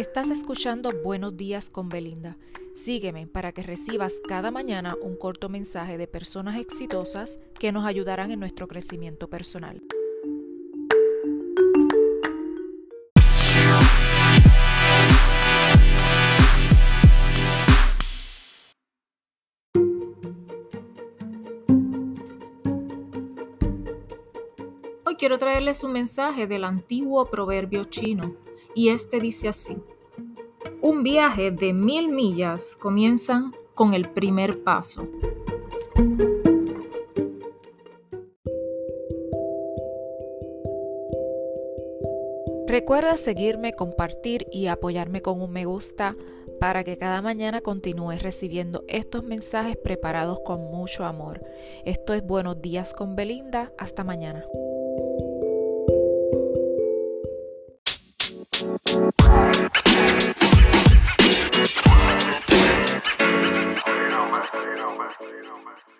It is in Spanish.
Estás escuchando Buenos días con Belinda. Sígueme para que recibas cada mañana un corto mensaje de personas exitosas que nos ayudarán en nuestro crecimiento personal. Hoy quiero traerles un mensaje del antiguo proverbio chino y este dice así. Un viaje de mil millas comienzan con el primer paso. Recuerda seguirme, compartir y apoyarme con un me gusta para que cada mañana continúes recibiendo estos mensajes preparados con mucho amor. Esto es Buenos días con Belinda. Hasta mañana. Genoma.